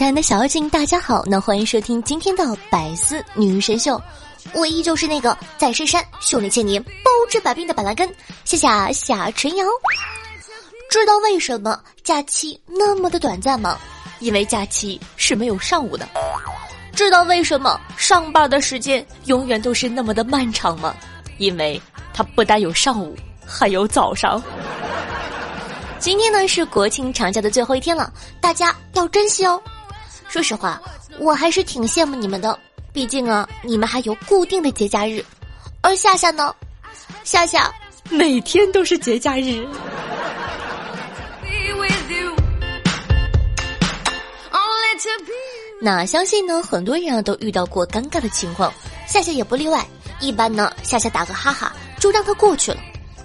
亲爱的小妖精，大家好！那欢迎收听今天的《百思女神秀》，我依旧是那个在深山修炼千年、包治百病的板蓝根，谢谢夏晨瑶。知道为什么假期那么的短暂吗？因为假期是没有上午的。知道为什么上班的时间永远都是那么的漫长吗？因为它不但有上午，还有早上。今天呢是国庆长假的最后一天了，大家要珍惜哦。说实话，我还是挺羡慕你们的，毕竟啊，你们还有固定的节假日，而夏夏呢，夏夏每天都是节假日。那相信呢，很多人啊都遇到过尴尬的情况，夏夏也不例外。一般呢，夏夏打个哈哈就让他过去了。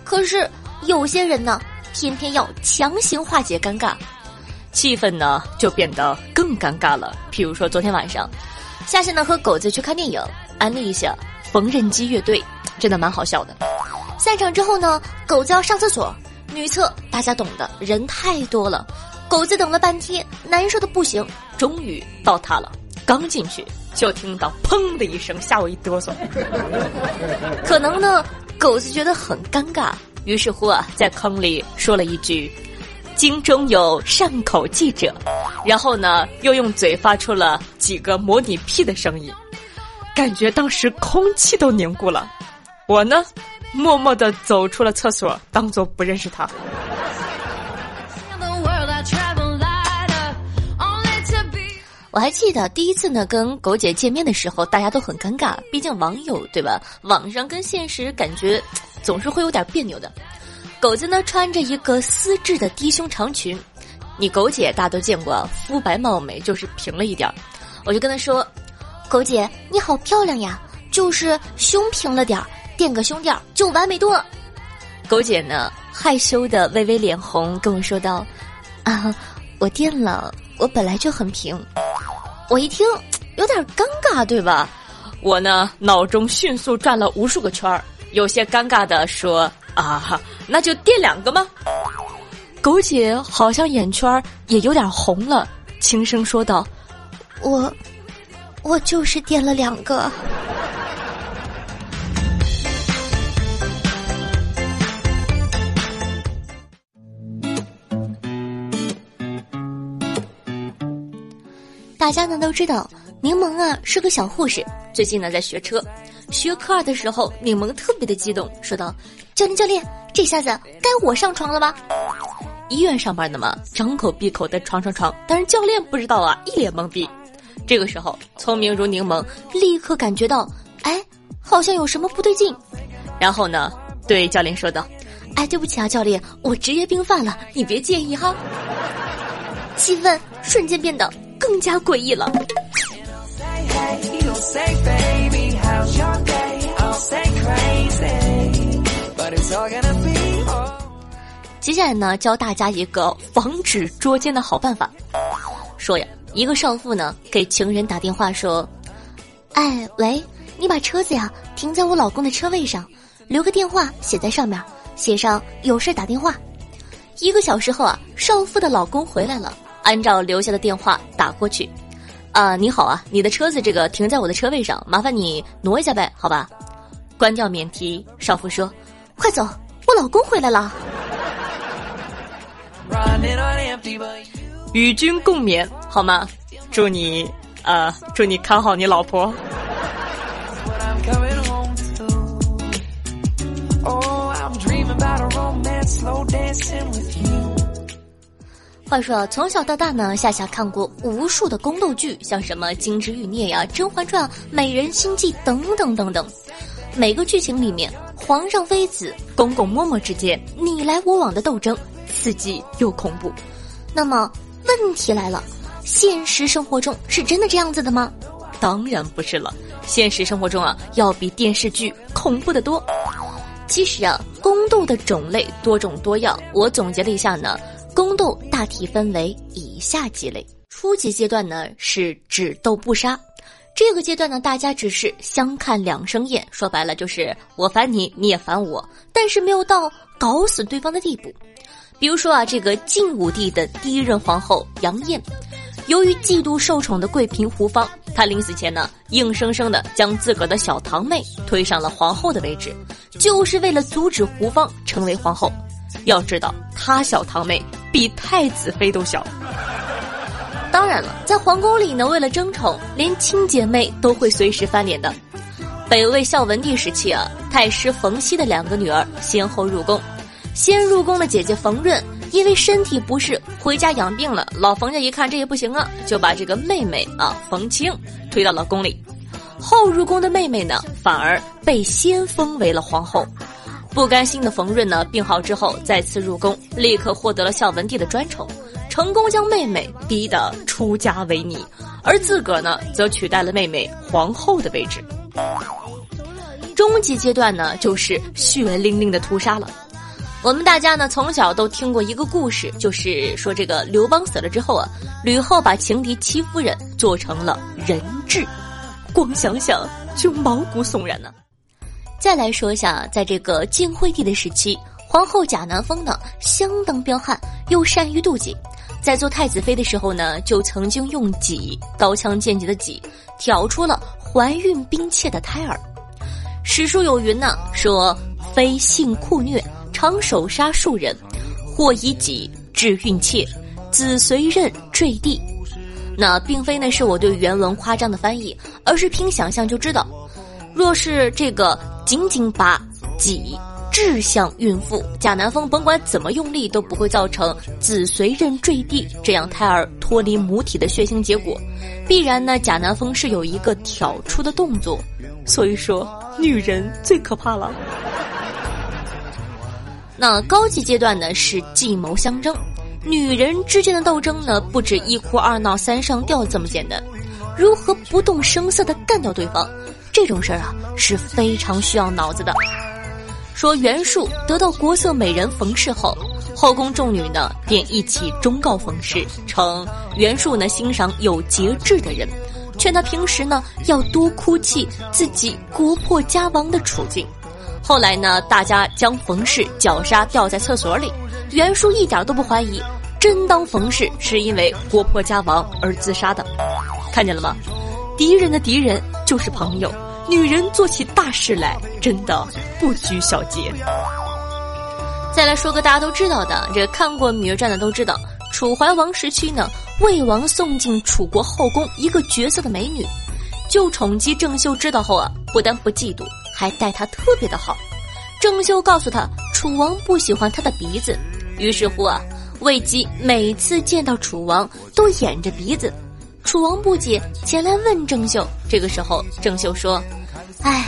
可是有些人呢。偏偏要强行化解尴尬，气氛呢就变得更尴尬了。譬如说昨天晚上，夏夏呢和狗子去看电影，安利一下缝纫机乐队，真的蛮好笑的。散场之后呢，狗子要上厕所，女厕大家懂的，人太多了，狗子等了半天，难受的不行，终于到他了。刚进去就听到砰的一声，吓我一哆嗦。可能呢，狗子觉得很尴尬。于是乎啊，在坑里说了一句：“京中有上口记者。”然后呢，又用嘴发出了几个模拟屁的声音，感觉当时空气都凝固了。我呢，默默的走出了厕所，当做不认识他。我还记得第一次呢跟狗姐见面的时候，大家都很尴尬，毕竟网友对吧？网上跟现实感觉。总是会有点别扭的。狗子呢穿着一个丝质的低胸长裙，你狗姐大都见过，肤白貌美，就是平了一点儿。我就跟他说：“狗姐你好漂亮呀，就是胸平了点儿，垫个胸垫就完美多了。”狗姐呢害羞的微微脸红，跟我说道：“啊，我垫了，我本来就很平。”我一听有点尴尬，对吧？我呢脑中迅速转了无数个圈儿。有些尴尬的说：“啊，那就垫两个吗？”狗姐好像眼圈也有点红了，轻声说道：“我，我就是垫了两个。”大家呢都知道，柠檬啊是个小护士，最近呢在学车。学科二的时候，柠檬特别的激动，说道：“教练，教练，这下子该我上床了吧？”医院上班的嘛，张口闭口的床床床，但是教练不知道啊，一脸懵逼。这个时候，聪明如柠檬立刻感觉到，哎，好像有什么不对劲。然后呢，对教练说道：“哎，对不起啊，教练，我职业病犯了，你别介意哈。”气氛瞬间变得更加诡异了。接下来呢，教大家一个防止捉奸的好办法。说呀，一个少妇呢给情人打电话说：“哎，喂，你把车子呀停在我老公的车位上，留个电话写在上面，写上有事打电话。”一个小时后啊，少妇的老公回来了，按照留下的电话打过去。啊，你好啊，你的车子这个停在我的车位上，麻烦你挪一下呗，好吧？关掉免提，少妇说：“快走，我老公回来了。”与君共勉，好吗？祝你，呃，祝你看好你老婆。话说啊，从小到大呢，夏夏看过无数的宫斗剧，像什么《金枝欲孽》呀、《甄嬛传》《美人心计》等等等等。每个剧情里面，皇上妃子、公公嬷嬷之间你来我往的斗争，刺激又恐怖。那么问题来了，现实生活中是真的这样子的吗？当然不是了。现实生活中啊，要比电视剧恐怖的多。其实啊，宫斗的种类多种多样。我总结了一下呢，宫斗大体分为以下几类。初级阶段呢是只斗不杀，这个阶段呢大家只是相看两生厌，说白了就是我烦你，你也烦我，但是没有到搞死对方的地步。比如说啊，这个晋武帝的第一任皇后杨艳。由于嫉妒受宠的贵嫔胡芳，她临死前呢，硬生生的将自个儿的小堂妹推上了皇后的位置，就是为了阻止胡芳成为皇后。要知道，她小堂妹比太子妃都小。当然了，在皇宫里呢，为了争宠，连亲姐妹都会随时翻脸的。北魏孝文帝时期啊，太师冯熙的两个女儿先后入宫，先入宫的姐姐冯润。因为身体不适回家养病了，老冯家一看这也不行啊，就把这个妹妹啊冯清推到了宫里。后入宫的妹妹呢，反而被先封为了皇后。不甘心的冯润呢，病好之后再次入宫，立刻获得了孝文帝的专宠，成功将妹妹逼得出家为尼，而自个儿呢，则取代了妹妹皇后的位置。终极阶段呢，就是血淋淋的屠杀了。我们大家呢从小都听过一个故事，就是说这个刘邦死了之后啊，吕后把情敌戚夫人做成了人质，光想想就毛骨悚然呢。再来说一下，在这个晋惠帝的时期，皇后贾南风呢相当彪悍，又善于妒忌，在做太子妃的时候呢，就曾经用戟刀枪剑戟的戟挑出了怀孕兵妾的胎儿。史书有云呢，说妃性酷虐。常手杀数人，或以己致孕妾，子随刃坠地。那并非呢是我对原文夸张的翻译，而是凭想象就知道，若是这个仅仅把己志向孕妇，贾南风甭管怎么用力都不会造成子随刃坠地这样胎儿脱离母体的血腥结果，必然呢贾南风是有一个挑出的动作。所以说，女人最可怕了。那高级阶段呢是计谋相争，女人之间的斗争呢不止一哭二闹三上吊这么简单，如何不动声色的干掉对方，这种事儿啊是非常需要脑子的。说袁术得到国色美人冯氏后，后宫众女呢便一起忠告冯氏，称袁术呢欣赏有节制的人，劝他平时呢要多哭泣自己国破家亡的处境。后来呢，大家将冯氏绞杀吊在厕所里，袁术一点都不怀疑，真当冯氏是因为国破家亡而自杀的。看见了吗？敌人的敌人就是朋友。女人做起大事来，真的不拘小节。再来说个大家都知道的，这看过《芈月传》的都知道，楚怀王时期呢，魏王送进楚国后宫一个绝色的美女，就宠姬郑袖知道后啊，不但不嫉妒。还待她特别的好，郑袖告诉他，楚王不喜欢他的鼻子。于是乎啊，魏姬每次见到楚王都掩着鼻子。楚王不解，前来问郑袖。这个时候，郑袖说：“哎，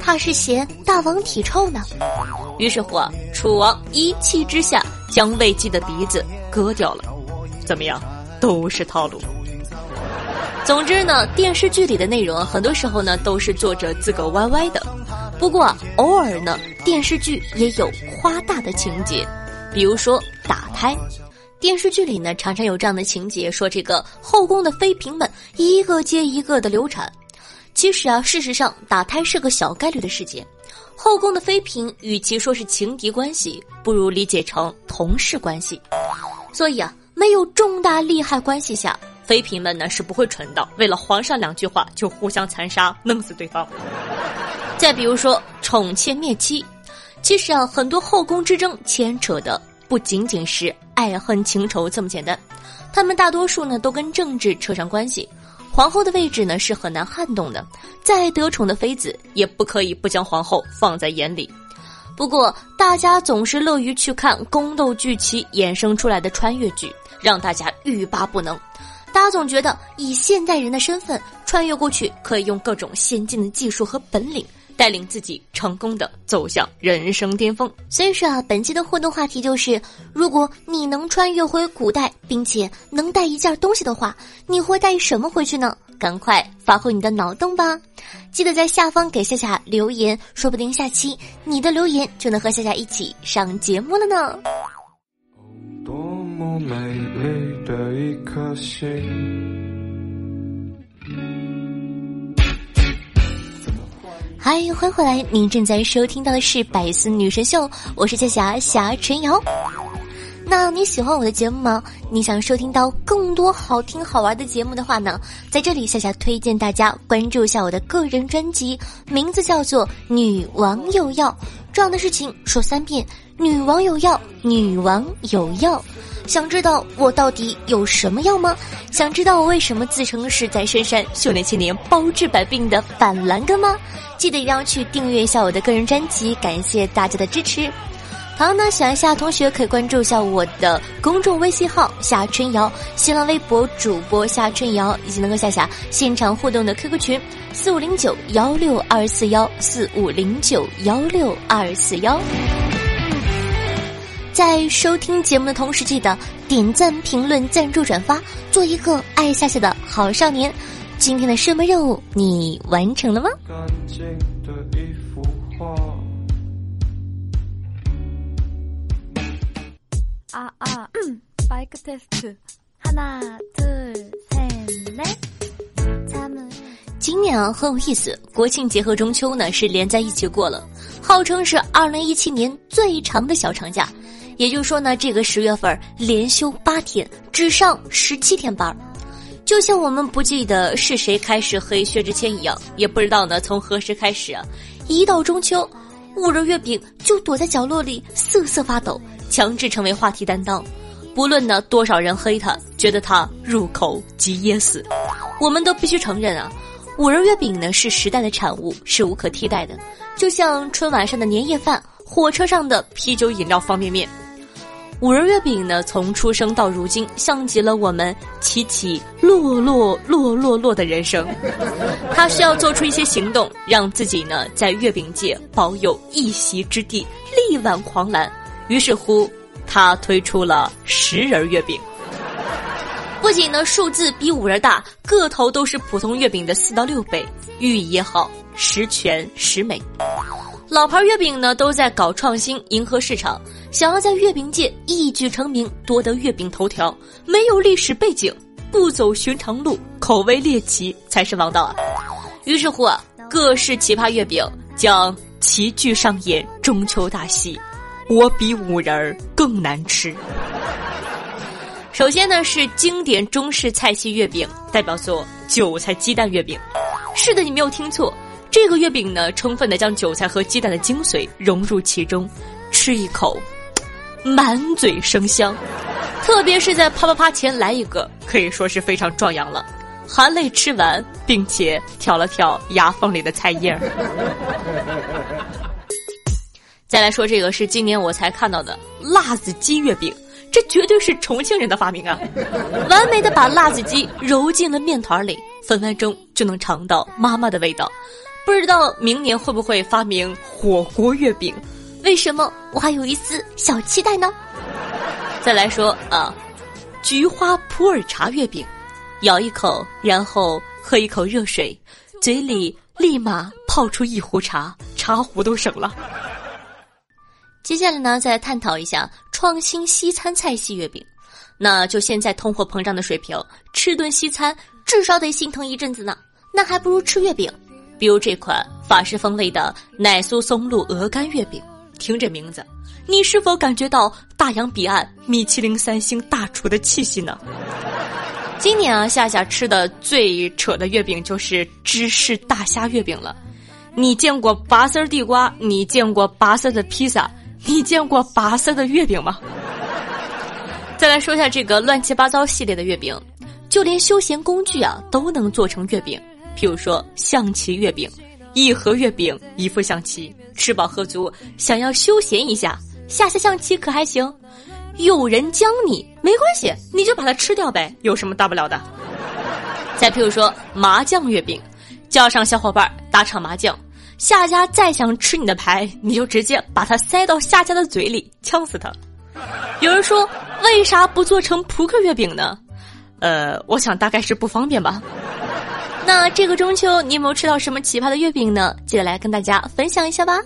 怕是嫌大王体臭呢。”于是乎，楚王一气之下将魏姬的鼻子割掉了。怎么样，都是套路。总之呢，电视剧里的内容很多时候呢都是作者自个歪歪的。不过，偶尔呢，电视剧也有夸大的情节，比如说打胎。电视剧里呢，常常有这样的情节，说这个后宫的妃嫔们一个接一个的流产。其实啊，事实上打胎是个小概率的事件。后宫的妃嫔与其说是情敌关系，不如理解成同事关系。所以啊，没有重大利害关系下，妃嫔们呢是不会蠢到为了皇上两句话就互相残杀，弄死对方。再比如说宠妾灭妻，其实啊，很多后宫之争牵扯的不仅仅是爱恨情仇这么简单，他们大多数呢都跟政治扯上关系。皇后的位置呢是很难撼动的，再得宠的妃子也不可以不将皇后放在眼里。不过大家总是乐于去看宫斗剧其衍生出来的穿越剧，让大家欲罢不能。大家总觉得以现代人的身份穿越过去，可以用各种先进的技术和本领。带领自己成功的走向人生巅峰。所以说啊，本期的互动话题就是：如果你能穿越回古代，并且能带一件东西的话，你会带什么回去呢？赶快发挥你的脑洞吧！记得在下方给夏夏留言，说不定下期你的留言就能和夏夏一起上节目了呢。多么美丽的一颗心。嗨，欢迎回来！您正在收听到的是《百思女神秀》，我是夏霞霞陈瑶。那你喜欢我的节目吗？你想收听到更多好听好玩的节目的话呢？在这里，夏夏推荐大家关注一下我的个人专辑，名字叫做《女王有药》。重要的事情说三遍：女王有药，女王有药。想知道我到底有什么药吗？想知道我为什么自称是在深山修炼千年、包治百病的板蓝根吗？记得一定要去订阅一下我的个人专辑，感谢大家的支持。好，那喜欢夏同学可以关注一下我的公众微信号夏春瑶，新浪微博主播夏春瑶，以及能够下下现场互动的 QQ 群四五零九幺六二四幺四五零九幺六二四幺。在收听节目的同时，记得点赞、评论、赞助、转发，做一个爱夏夏的好少年。今天的射门任务你完成了吗？干净的衣服嗯，bike test，하나둘셋넷今年啊很有意思，国庆节和中秋呢是连在一起过了，号称是二零一七年最长的小长假。也就是说呢，这个十月份连休八天，只上十七天班就像我们不记得是谁开始黑薛之谦一样，也不知道呢从何时开始啊，一到中秋，五仁月饼就躲在角落里瑟瑟发抖。强制成为话题担当， 不论呢多少人黑他，觉得他入口即噎死，我们都必须承认啊，五仁月饼呢是时代的产物，是无可替代的，就像春晚上的年夜饭，火车上的啤酒饮料方便面。五仁月饼呢从出生到如今，像极了我们起起落落落落落的人生，他需要做出一些行动，让自己呢在月饼界保有一席之地，力挽狂澜。于是乎，他推出了十人月饼。不仅呢数字比五人大，个头都是普通月饼的四到六倍，寓意也好，十全十美。老牌月饼呢都在搞创新，迎合市场，想要在月饼界一举成名，夺得月饼头条。没有历史背景，不走寻常路，口味猎奇才是王道啊！于是乎啊，各式奇葩月饼将齐聚上演中秋大戏。我比五仁儿更难吃。首先呢是经典中式菜系月饼，代表作韭菜鸡蛋月饼。是的，你没有听错，这个月饼呢充分的将韭菜和鸡蛋的精髓融入其中，吃一口，满嘴生香。特别是在啪啪啪前来一个，可以说是非常壮阳了。含泪吃完，并且挑了挑牙缝里的菜叶儿。再来说这个是今年我才看到的辣子鸡月饼，这绝对是重庆人的发明啊！完美的把辣子鸡揉进了面团里，分分钟就能尝到妈妈的味道。不知道明年会不会发明火锅月饼？为什么我还有一丝小期待呢？再来说啊，菊花普洱茶月饼，咬一口，然后喝一口热水，嘴里立马泡出一壶茶，茶壶都省了。接下来呢，再探讨一下创新西餐菜系月饼。那就现在通货膨胀的水平，吃顿西餐至少得心疼一阵子呢。那还不如吃月饼。比如这款法式风味的奶酥松露鹅肝月饼，听这名字，你是否感觉到大洋彼岸米其林三星大厨的气息呢？今年啊，夏夏吃的最扯的月饼就是芝士大虾月饼了。你见过拔丝地瓜？你见过拔丝的披萨？你见过拔丝的月饼吗？再来说一下这个乱七八糟系列的月饼，就连休闲工具啊都能做成月饼。譬如说象棋月饼，一盒月饼一副象棋，吃饱喝足，想要休闲一下，下下象棋可还行？有人将你没关系，你就把它吃掉呗，有什么大不了的？再譬如说麻将月饼，叫上小伙伴打场麻将。下家再想吃你的牌，你就直接把它塞到下家的嘴里，呛死他。有人说，为啥不做成扑克月饼呢？呃，我想大概是不方便吧。那这个中秋你有没有吃到什么奇葩的月饼呢？记得来跟大家分享一下吧。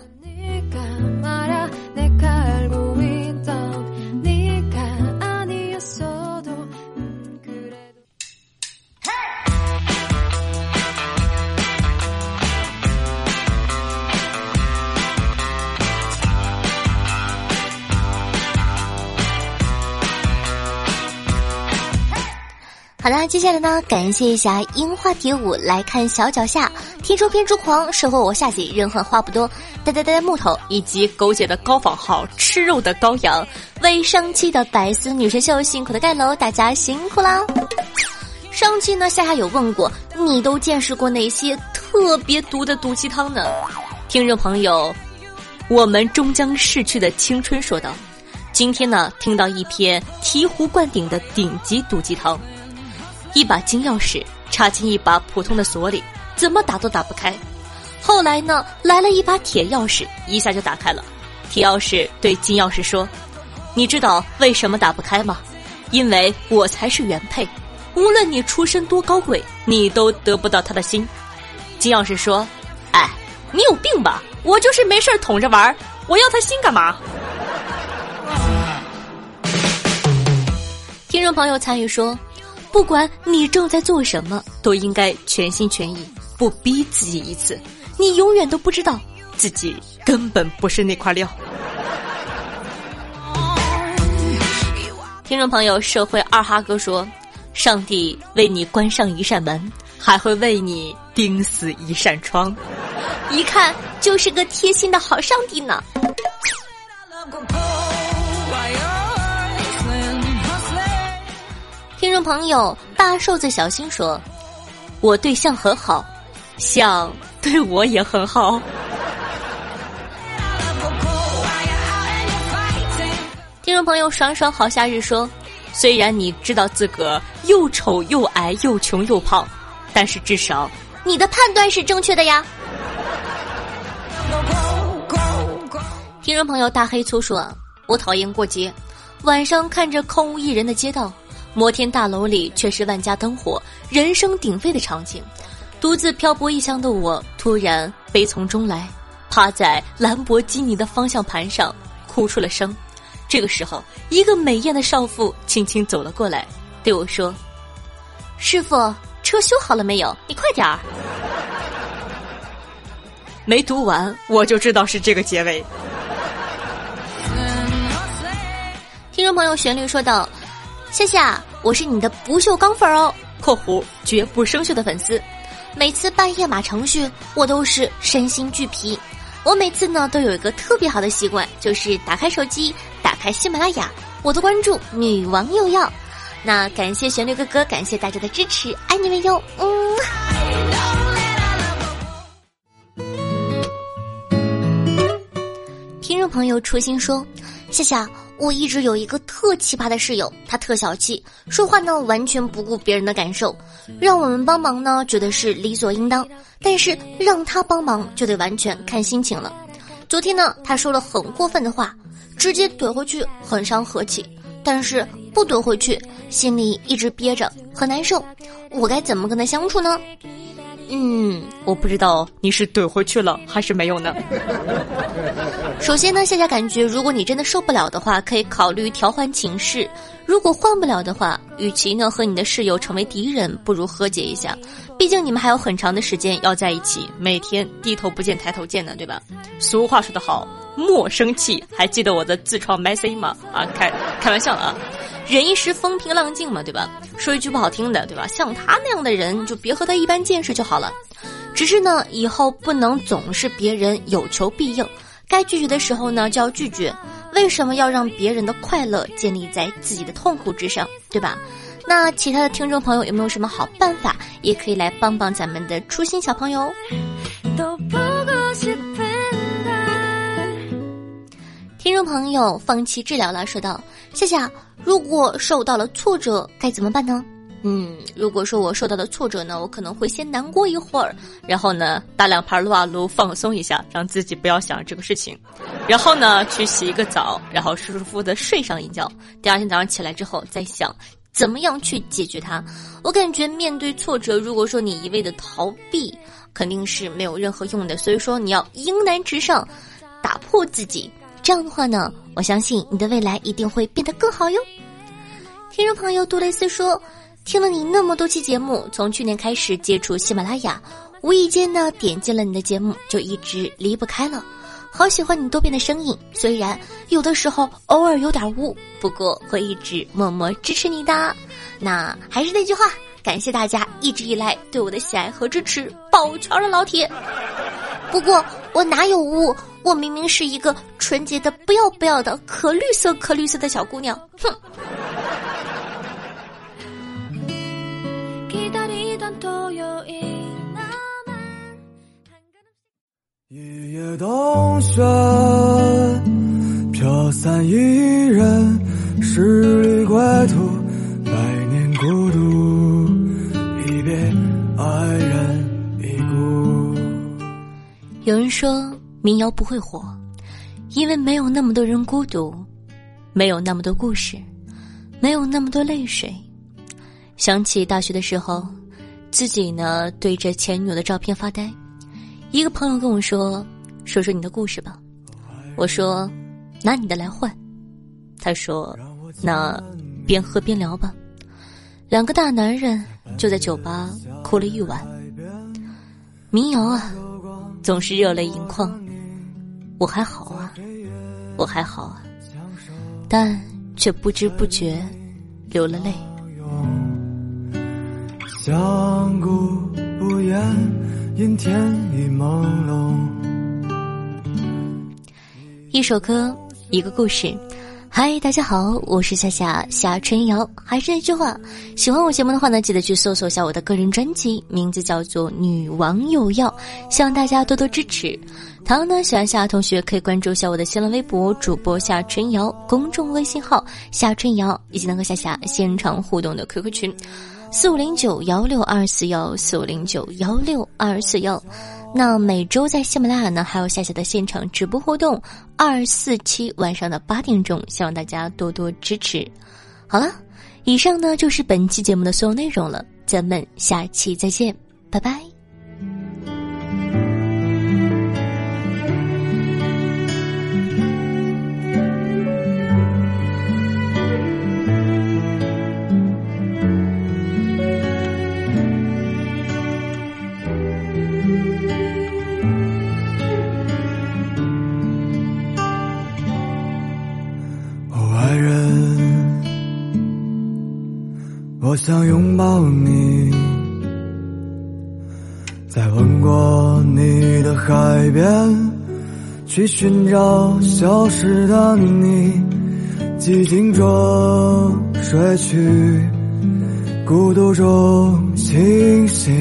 好啦，接下来呢，感谢一下樱花蝶舞来看小脚下，天舟偏执狂，收获我下集人狠话不多，呆呆呆呆木头以及狗姐的高仿号吃肉的羔羊，为上期的百思女神秀辛苦的盖楼，大家辛苦啦！上期呢，夏夏有问过你都见识过哪些特别毒的毒鸡汤呢？听众朋友，我们终将逝去的青春说道，今天呢，听到一篇醍醐灌顶的顶级毒鸡汤。一把金钥匙插进一把普通的锁里，怎么打都打不开。后来呢，来了一把铁钥匙，一下就打开了。铁钥匙对金钥匙说：“你知道为什么打不开吗？因为我才是原配，无论你出身多高贵，你都得不到他的心。”金钥匙说：“哎，你有病吧？我就是没事捅着玩我要他心干嘛？”听众朋友参与说。不管你正在做什么，都应该全心全意，不逼自己一次。你永远都不知道自己根本不是那块料。听众朋友，社会二哈哥说：“上帝为你关上一扇门，还会为你钉死一扇窗。”一看就是个贴心的好上帝呢。听众朋友，大瘦子小新说：“我对象很好，象对我也很好。”听众朋友，爽爽好夏日说：“虽然你知道自个又丑又矮又穷又胖，但是至少你的判断是正确的呀。”听众朋友，大黑粗说：“我讨厌过节，晚上看着空无一人的街道。”摩天大楼里却是万家灯火、人声鼎沸的场景，独自漂泊异乡的我突然悲从中来，趴在兰博基尼的方向盘上哭出了声。这个时候，一个美艳的少妇轻轻走了过来，对我说：“师傅，车修好了没有？你快点儿。”没读完我就知道是这个结尾。听众朋友，旋律说道。夏夏，我是你的不锈钢粉哦（括弧绝不生锈的粉丝）。每次半夜码程序，我都是身心俱疲。我每次呢都有一个特别好的习惯，就是打开手机，打开喜马拉雅，我的关注女王又要。那感谢旋律哥哥，感谢大家的支持，爱你们哟，嗯。听众朋友初心说，夏夏。我一直有一个特奇葩的室友，他特小气，说话呢完全不顾别人的感受，让我们帮忙呢觉得是理所应当，但是让他帮忙就得完全看心情了。昨天呢，他说了很过分的话，直接怼回去很伤和气，但是不怼回去心里一直憋着很难受，我该怎么跟他相处呢？嗯，我不知道你是怼回去了还是没有呢。首先呢，夏夏感觉，如果你真的受不了的话，可以考虑调换寝室。如果换不了的话，与其呢和你的室友成为敌人，不如和解一下。毕竟你们还有很长的时间要在一起，每天低头不见抬头见的，对吧？俗话说得好，莫生气。还记得我的自创 message 吗？啊，开开玩笑啊。忍一时风平浪静嘛，对吧？说一句不好听的，对吧？像他那样的人，就别和他一般见识就好了。只是呢，以后不能总是别人有求必应，该拒绝的时候呢就要拒绝。为什么要让别人的快乐建立在自己的痛苦之上，对吧？那其他的听众朋友有没有什么好办法，也可以来帮帮咱们的初心小朋友。听众朋友放弃治疗了，说道：“夏夏，如果受到了挫折该怎么办呢？嗯，如果说我受到了挫折呢，我可能会先难过一会儿，然后呢打两盘撸啊撸放松一下，让自己不要想这个事情，然后呢去洗一个澡，然后舒舒服服的睡上一觉。第二天早上起来之后再想怎么样去解决它？我感觉面对挫折，如果说你一味的逃避，肯定是没有任何用的。所以说，你要迎难直上，打破自己。这样的话呢，我相信你的未来一定会变得更好哟。听众朋友杜蕾斯说，听了你那么多期节目，从去年开始接触喜马拉雅，无意间呢点进了你的节目，就一直离不开了。好喜欢你多变的声音，虽然有的时候偶尔有点污，不过会一直默默支持你的。那还是那句话，感谢大家一直以来对我的喜爱和支持，保全了老铁。不过我哪有污？我明明是一个纯洁的不要不要的可绿色可绿色的小姑娘。哼。一夜冬雪，飘散一人，十里归途，有人说民谣不会火，因为没有那么多人孤独，没有那么多故事，没有那么多泪水。想起大学的时候，自己呢对着前女友的照片发呆。一个朋友跟我说：“说说你的故事吧。”我说：“拿你的来换。”他说：“那边喝边聊吧。”两个大男人就在酒吧哭了一晚。民谣啊，总是热泪盈眶。我还好啊，我还好啊，但却不知不觉流了泪。相顾不言。阴天已朦胧。一首歌，一个故事。嗨，大家好，我是夏夏夏春瑶。还是那句话，喜欢我节目的话呢，记得去搜索一下我的个人专辑，名字叫做《女王有药》，希望大家多多支持。同样呢，喜欢夏同学可以关注一下我的新浪微博主播夏春瑶，公众微信号夏春瑶，以及能和夏夏现场互动的 QQ 群。四五零九幺六二四幺，四五零九幺六二四幺。那每周在喜马拉雅呢，还有夏夏的现场直播活动，二四七晚上的八点钟，希望大家多多支持。好了，以上呢就是本期节目的所有内容了，咱们下期再见，拜拜。想拥抱你，在吻过你的海边，去寻找消失的你。寂静中睡去，孤独中清醒，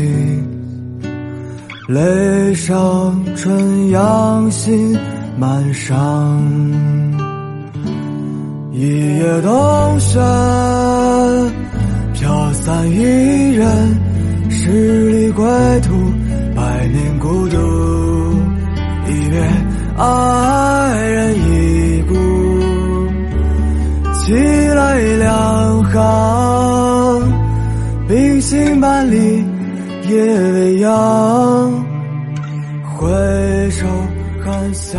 泪上春阳心满上，一夜冬雪。飘散一人，十里归途，百年孤独，一别爱人已故，凄泪两行，冰心半里夜未央，回首含笑